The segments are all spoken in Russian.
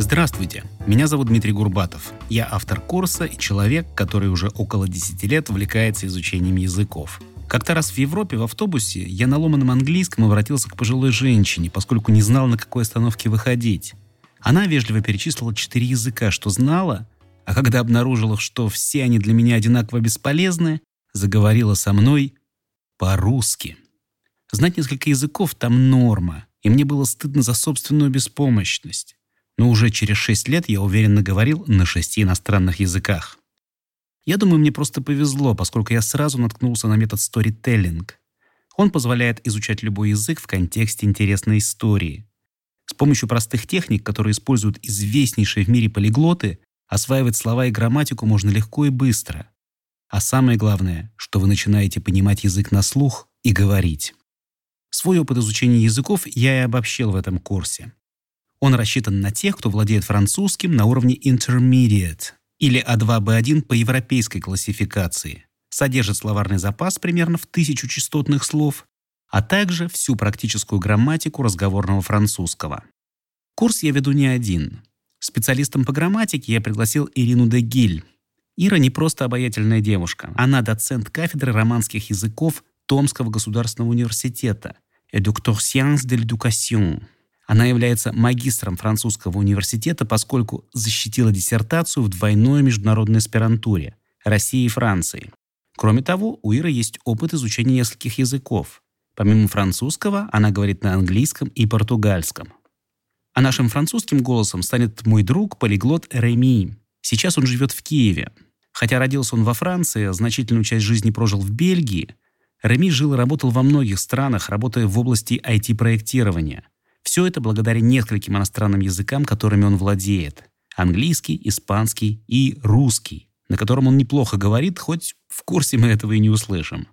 Здравствуйте, меня зовут Дмитрий Гурбатов. Я автор курса и человек, который уже около 10 лет увлекается изучением языков. Как-то раз в Европе в автобусе я на ломаном английском обратился к пожилой женщине, поскольку не знал, на какой остановке выходить. Она вежливо перечислила четыре языка, что знала, а когда обнаружила, что все они для меня одинаково бесполезны, заговорила со мной по-русски. Знать несколько языков там норма, и мне было стыдно за собственную беспомощность. Но уже через шесть лет я уверенно говорил на шести иностранных языках. Я думаю, мне просто повезло, поскольку я сразу наткнулся на метод сторителлинг. Он позволяет изучать любой язык в контексте интересной истории. С помощью простых техник, которые используют известнейшие в мире полиглоты, осваивать слова и грамматику можно легко и быстро. А самое главное, что вы начинаете понимать язык на слух и говорить. Свой опыт изучения языков я и обобщил в этом курсе. Он рассчитан на тех, кто владеет французским на уровне Intermediate или А2-Б1 по европейской классификации, содержит словарный запас примерно в тысячу частотных слов, а также всю практическую грамматику разговорного французского. Курс я веду не один. Специалистом по грамматике я пригласил Ирину Дегиль. Ира не просто обаятельная девушка. Она доцент кафедры романских языков Томского государственного университета «Educteur sciences de l'éducation». Она является магистром французского университета, поскольку защитила диссертацию в двойной международной аспирантуре России и Франции. Кроме того, у Иры есть опыт изучения нескольких языков. Помимо французского, она говорит на английском и португальском. А нашим французским голосом станет мой друг, полиглот Реми. Сейчас он живет в Киеве. Хотя родился он во Франции, а значительную часть жизни прожил в Бельгии, Реми жил и работал во многих странах, работая в области IT-проектирования – все это благодаря нескольким иностранным языкам, которыми он владеет. Английский, испанский и русский, на котором он неплохо говорит, хоть в курсе мы этого и не услышим.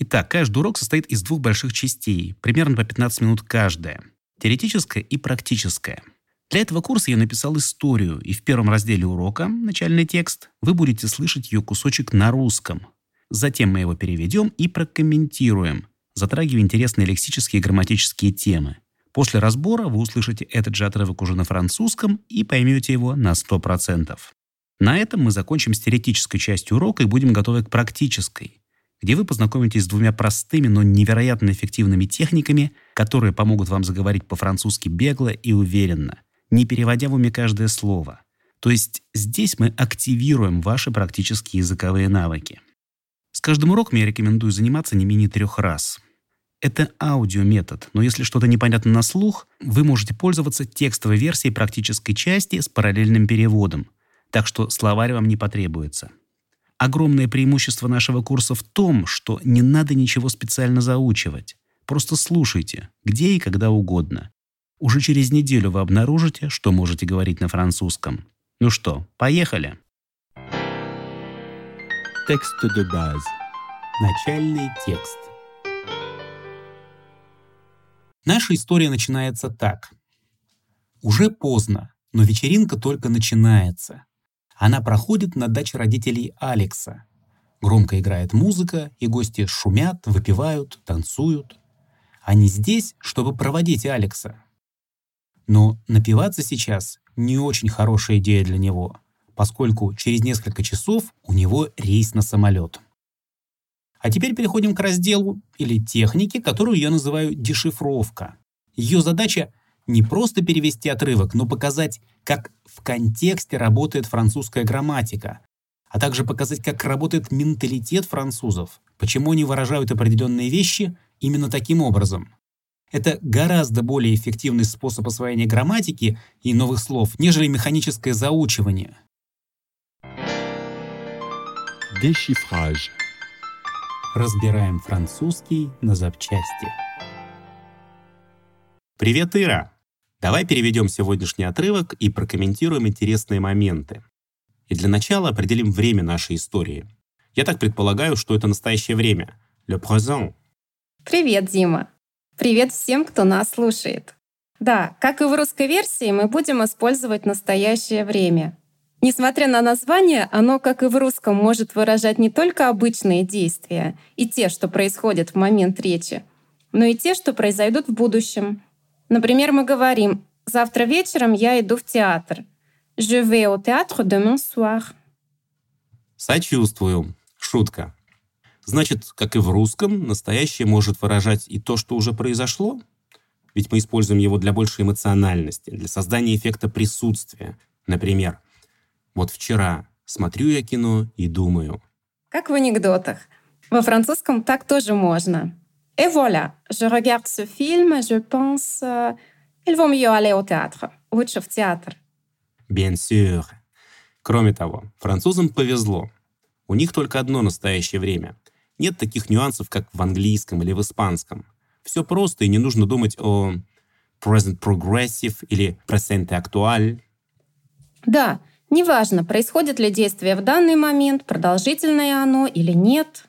Итак, каждый урок состоит из двух больших частей, примерно по 15 минут каждая. Теоретическая и практическая. Для этого курса я написал историю, и в первом разделе урока, начальный текст, вы будете слышать ее кусочек на русском. Затем мы его переведем и прокомментируем, затрагивая интересные лексические и грамматические темы. После разбора вы услышите этот же отрывок уже на французском и поймете его на 100%. На этом мы закончим с теоретической частью урока и будем готовы к практической, где вы познакомитесь с двумя простыми, но невероятно эффективными техниками, которые помогут вам заговорить по-французски бегло и уверенно, не переводя в уме каждое слово. То есть здесь мы активируем ваши практические языковые навыки. С каждым уроком я рекомендую заниматься не менее трех раз – это аудиометод, но если что-то непонятно на слух, вы можете пользоваться текстовой версией практической части с параллельным переводом, так что словарь вам не потребуется. Огромное преимущество нашего курса в том, что не надо ничего специально заучивать. Просто слушайте, где и когда угодно. Уже через неделю вы обнаружите, что можете говорить на французском. Ну что, поехали? Текст de base. Начальный текст. Наша история начинается так. Уже поздно, но вечеринка только начинается. Она проходит на даче родителей Алекса. Громко играет музыка, и гости шумят, выпивают, танцуют. Они здесь, чтобы проводить Алекса. Но напиваться сейчас не очень хорошая идея для него, поскольку через несколько часов у него рейс на самолет. А теперь переходим к разделу или технике, которую я называю дешифровка. Ее задача не просто перевести отрывок, но показать, как в контексте работает французская грамматика, а также показать, как работает менталитет французов, почему они выражают определенные вещи именно таким образом. Это гораздо более эффективный способ освоения грамматики и новых слов, нежели механическое заучивание. Déchiffrage Разбираем французский на запчасти. Привет, Ира! Давай переведем сегодняшний отрывок и прокомментируем интересные моменты. И для начала определим время нашей истории. Я так предполагаю, что это настоящее время. Le présent. Привет, Дима. Привет всем, кто нас слушает. Да, как и в русской версии, мы будем использовать настоящее время. Несмотря на название, оно, как и в русском, может выражать не только обычные действия и те, что происходят в момент речи, но и те, что произойдут в будущем. Например, мы говорим Завтра вечером я иду в театр. Je vais au théâtre demain soir. Сочувствую. Шутка. Значит, как и в русском, настоящее может выражать и то, что уже произошло? Ведь мы используем его для большей эмоциональности, для создания эффекта присутствия. Например, вот вчера смотрю я кино и думаю. Как в анекдотах. Во французском так тоже можно. Et voilà, je regarde ce film, je pense, euh, il vaut mieux aller au théâtre. Лучше в театр. Bien sûr. Кроме того, французам повезло. У них только одно настоящее время. Нет таких нюансов, как в английском или в испанском. Все просто, и не нужно думать о present progressive или presente actual. Да, неважно, происходит ли действие в данный момент, продолжительное оно или нет.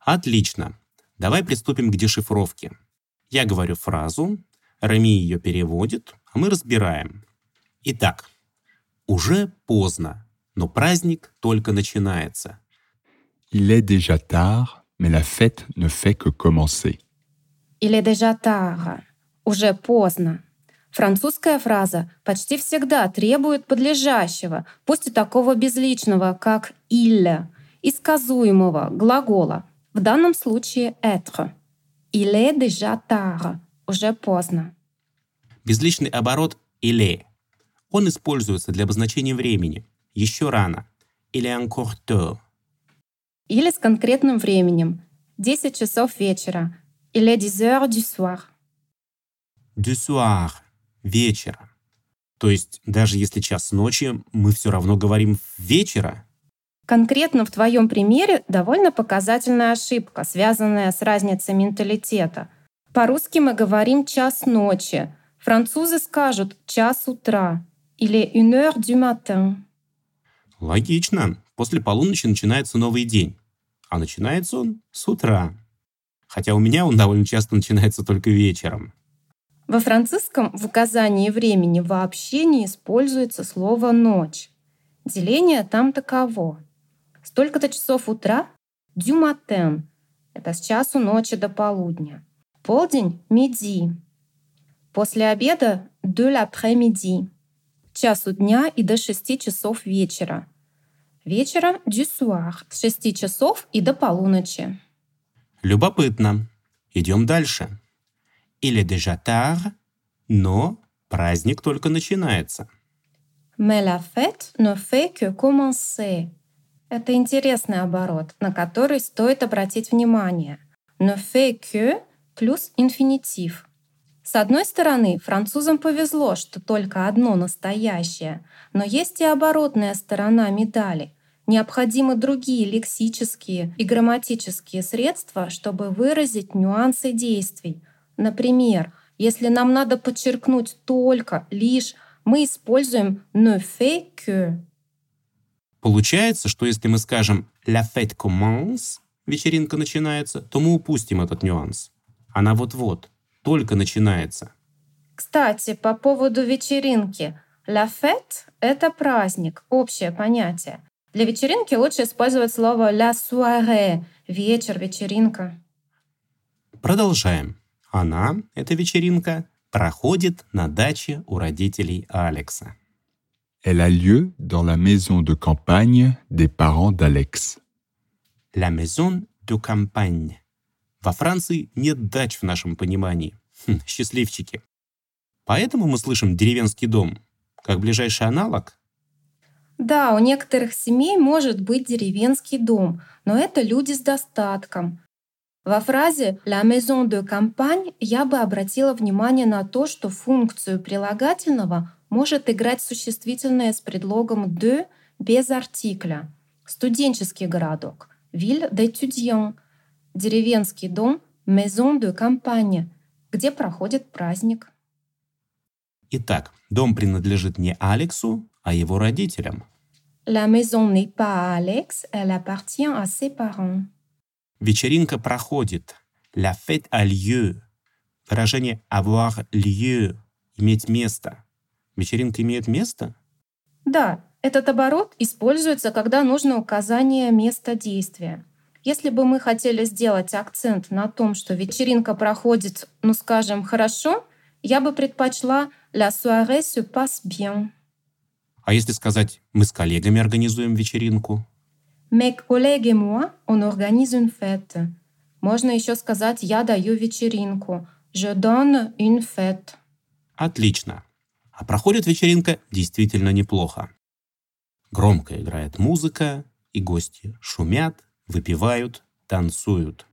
Отлично. Давай приступим к дешифровке. Я говорю фразу, Рами ее переводит, а мы разбираем. Итак, уже поздно, но праздник только начинается. Il est déjà tard, mais la fête ne fait que commencer. Il est déjà tard. Уже поздно. Французская фраза почти всегда требует подлежащего, пусть и такого безличного, как «il», и сказуемого глагола, в данном случае «être». Il est déjà tard. Уже поздно. Безличный оборот «il Он используется для обозначения времени. Еще рано. Или encore tôt. Или с конкретным временем. 10 часов вечера. Est 10 heures du soir. Du soir. Вечера. То есть даже если час ночи, мы все равно говорим «вечера». Конкретно в твоем примере довольно показательная ошибка, связанная с разницей менталитета. По-русски мы говорим «час ночи», французы скажут «час утра» или «une heure du matin». Логично. После полуночи начинается новый день. А начинается он с утра. Хотя у меня он довольно часто начинается только вечером. Во французском в указании времени вообще не используется слово «ночь». Деление там таково. Столько-то часов утра — matin. Это с часу ночи до полудня. Полдень — midi. После обеда — de l'après-midi. Часу дня и до 6 часов вечера. Вечера — du soir. С 6 часов и до полуночи. Любопытно. Идем дальше. Или déjà tard, но праздник только начинается. Mais la fête ne fait que commencer. Это интересный оборот, на который стоит обратить внимание. Ne fait que плюс инфинитив. С одной стороны, французам повезло, что только одно настоящее, но есть и оборотная сторона медали. Необходимы другие лексические и грамматические средства, чтобы выразить нюансы действий. Например, если нам надо подчеркнуть только, лишь, мы используем ne fait que. Получается, что если мы скажем «la fête commence», вечеринка начинается, то мы упустим этот нюанс. Она вот-вот, только начинается. Кстати, по поводу вечеринки. La fête — это праздник, общее понятие. Для вечеринки лучше использовать слово la soirée — вечер, вечеринка. Продолжаем. Она, эта вечеринка, проходит на даче у родителей Алекса. Elle a lieu dans la maison de campagne des parents d'Alex. La maison de campagne. Во Франции нет дач в нашем понимании. Хм, счастливчики. Поэтому мы слышим «деревенский дом» как ближайший аналог. Да, у некоторых семей может быть деревенский дом, но это люди с достатком. Во фразе «la maison de campagne» я бы обратила внимание на то, что функцию прилагательного может играть существительное с предлогом «de» без артикля. Студенческий городок — «ville d'étudiants», деревенский дом — «maison de campagne», где проходит праздник. Итак, дом принадлежит не Алексу, а его родителям. La maison n'est pas à Alex, elle appartient à ses parents. Вечеринка проходит. La fête a lieu. Выражение avoir lieu – иметь место. Вечеринка имеет место? Да, этот оборот используется, когда нужно указание места действия. Если бы мы хотели сделать акцент на том, что вечеринка проходит, ну скажем, хорошо, Я бы предпочла «La soirée se passe bien». А если сказать «мы с коллегами организуем вечеринку»? Mes collègues et moi, on organise une fête. Можно еще сказать «я даю вечеринку». Je donne une fête. Отлично. А проходит вечеринка действительно неплохо. Громко играет музыка, и гости шумят, выпивают, танцуют.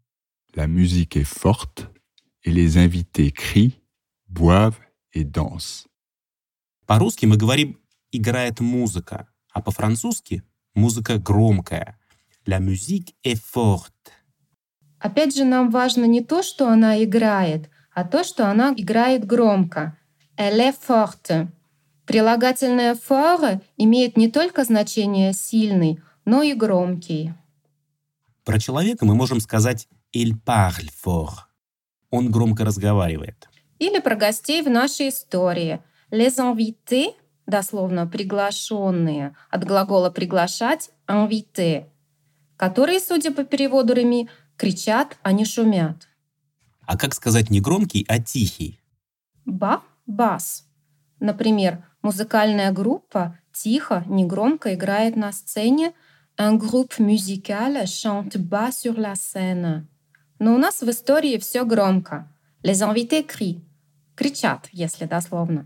La musique est forte et les invités crient, boivent et dansent. По-русски мы говорим «играет музыка», а по-французски музыка громкая. La musique est forte. Опять же, нам важно не то, что она играет, а то, что она играет громко. Elle est forte. Прилагательное fort имеет не только значение «сильный», но и громкий. Про человека мы можем сказать «il parle fort». Он громко разговаривает. Или про гостей в нашей истории. Les invités, дословно приглашенные, от глагола приглашать invité, которые, судя по переводу Реми, кричат, а не шумят. А как сказать не громкий, а тихий? Ба, бас. Например, музыкальная группа тихо, негромко играет на сцене Un groupe musical chante bas sur la scène. Но у нас в истории все громко. Les invités crient. Кричат, если дословно.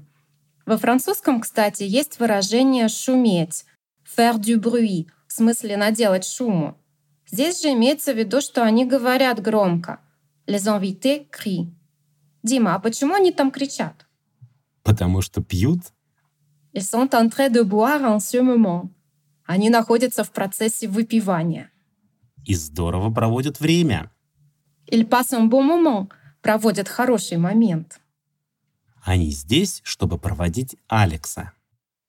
Во французском, кстати, есть выражение «шуметь» faire du bruit, в смысле наделать шуму. Здесь же имеется в виду, что они говорят громко. Les invités crient. Дима, а почему они там кричат? Потому что пьют? Ils sont en train de boire en ce moment. Они находятся в процессе выпивания. И здорово проводят время. Ils passent un bon moment. Проводят хороший момент. Они здесь, чтобы проводить Алекса.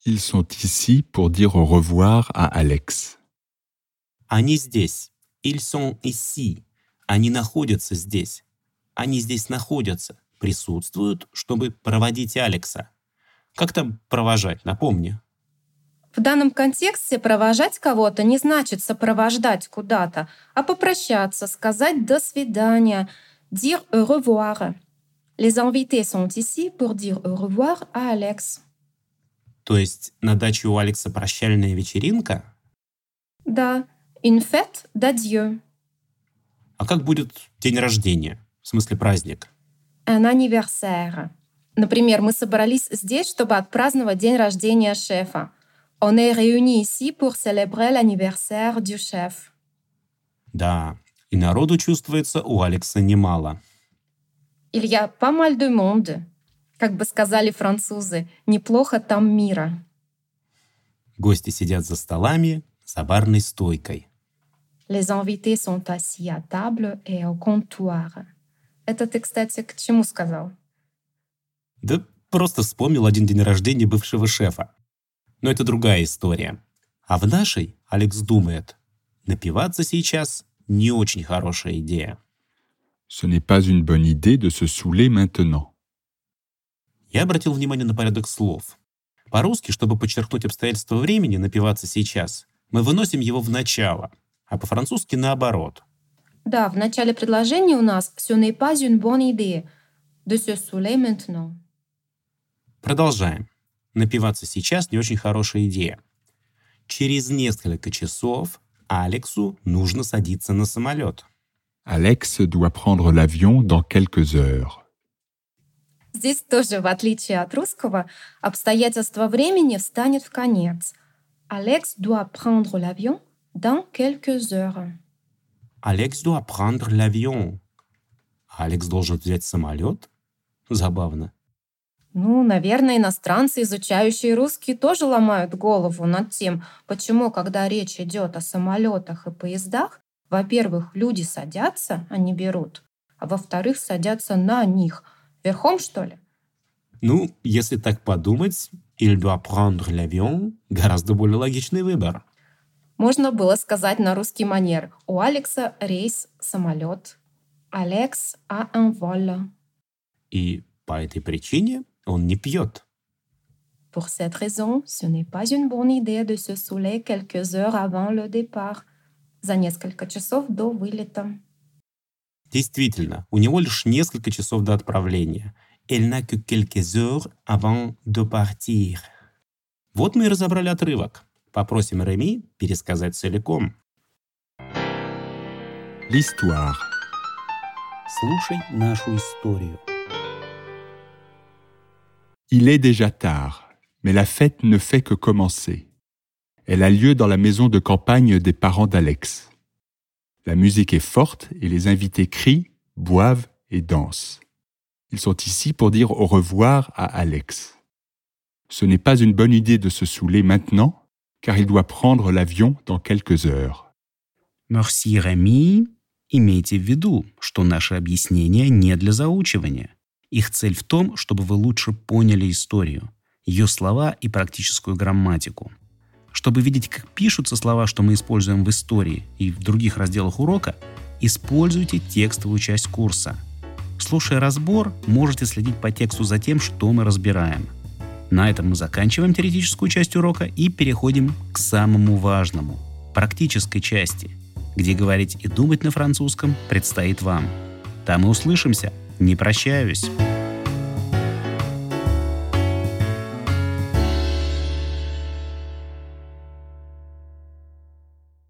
Ils sont ici pour dire au revoir à Alex. Они здесь. Ils sont ici. Они находятся здесь. Они здесь находятся, присутствуют, чтобы проводить Алекса. Как там провожать, напомни. В данном контексте провожать кого-то не значит сопровождать куда-то, а попрощаться, сказать «до свидания», dire au revoir. Les invités sont ici pour dire au revoir à Alex. То есть на даче у Алекса прощальная вечеринка? Да, une fête d'adieu. А как будет день рождения? В смысле праздник? Un anniversaire. Например, мы собрались здесь, чтобы отпраздновать день рождения шефа. On est réunis ici pour célébrer l'anniversaire du chef. Да, и народу чувствуется у Алекса немало. Il y a pas mal de monde. Как бы сказали французы, неплохо там мира. Гости сидят за столами, за барной стойкой. Les invités sont assis à table et au comptoir. Это ты, кстати, к чему сказал? Да просто вспомнил один день рождения бывшего шефа. Но это другая история. А в нашей Алекс думает, напиваться сейчас не очень хорошая идея. Ce n'est pas une bonne idée de se saouler maintenant. Я обратил внимание на порядок слов. По-русски, чтобы подчеркнуть обстоятельства времени, напиваться сейчас, мы выносим его в начало, а по-французски наоборот. Да, в начале предложения у нас «ce n'est pas une bonne idée» de se saouler maintenant. Продолжаем. Напиваться сейчас не очень хорошая идея. Через несколько часов Алексу нужно садиться на самолет. Alex doit prendre l'avion dans quelques heures. Здесь тоже, в отличие от русского, обстоятельство времени встанет в конец. Алекс doit prendre l'avion dans quelques heures. Алекс doit prendre l'avion. Алекс должен взять самолет? Забавно. Ну, наверное, иностранцы, изучающие русский, тоже ломают голову над тем, почему, когда речь идет о самолетах и поездах, во-первых, люди садятся, не берут, а во-вторых, садятся на них. Верхом, что ли? Ну, если так подумать, il doit prendre l'avion гораздо более логичный выбор. Можно было сказать на русский манер. У Алекса рейс самолет. Алекс а un vol. И по этой причине он не пьет. Pour cette raison, ce n'est pas une bonne idée de se saouler quelques heures avant le départ, за несколько часов до вылета. Действительно, у него лишь несколько часов до отправления, Elle n'a que quelques heures avant de partir. Вот мы и разобрали отрывок. Попросим Реми пересказать целиком. L'histoire. Слушай нашу историю. Il est déjà tard, mais la fête ne fait que commencer. Elle a lieu dans la maison de campagne des parents d'Alex. La musique est forte et les invités crient, boivent et dansent. Ils sont ici pour dire au revoir à Alex. Ce n'est pas une bonne idée de se saouler maintenant, car il doit prendre l'avion dans quelques heures. Merci, Реми. Имейте в виду, что наши объяснения не для заучивания. Их цель в том, чтобы вы лучше поняли историю, ее слова и практическую грамматику. Чтобы видеть, как пишутся слова, что мы используем в истории и в других разделах урока, используйте текстовую часть курса. Слушая разбор, можете следить по тексту за тем, что мы разбираем. На этом мы заканчиваем теоретическую часть урока и переходим к самому важному – практической части, где говорить и думать на французском предстоит вам. Там и услышимся. Не прощаюсь.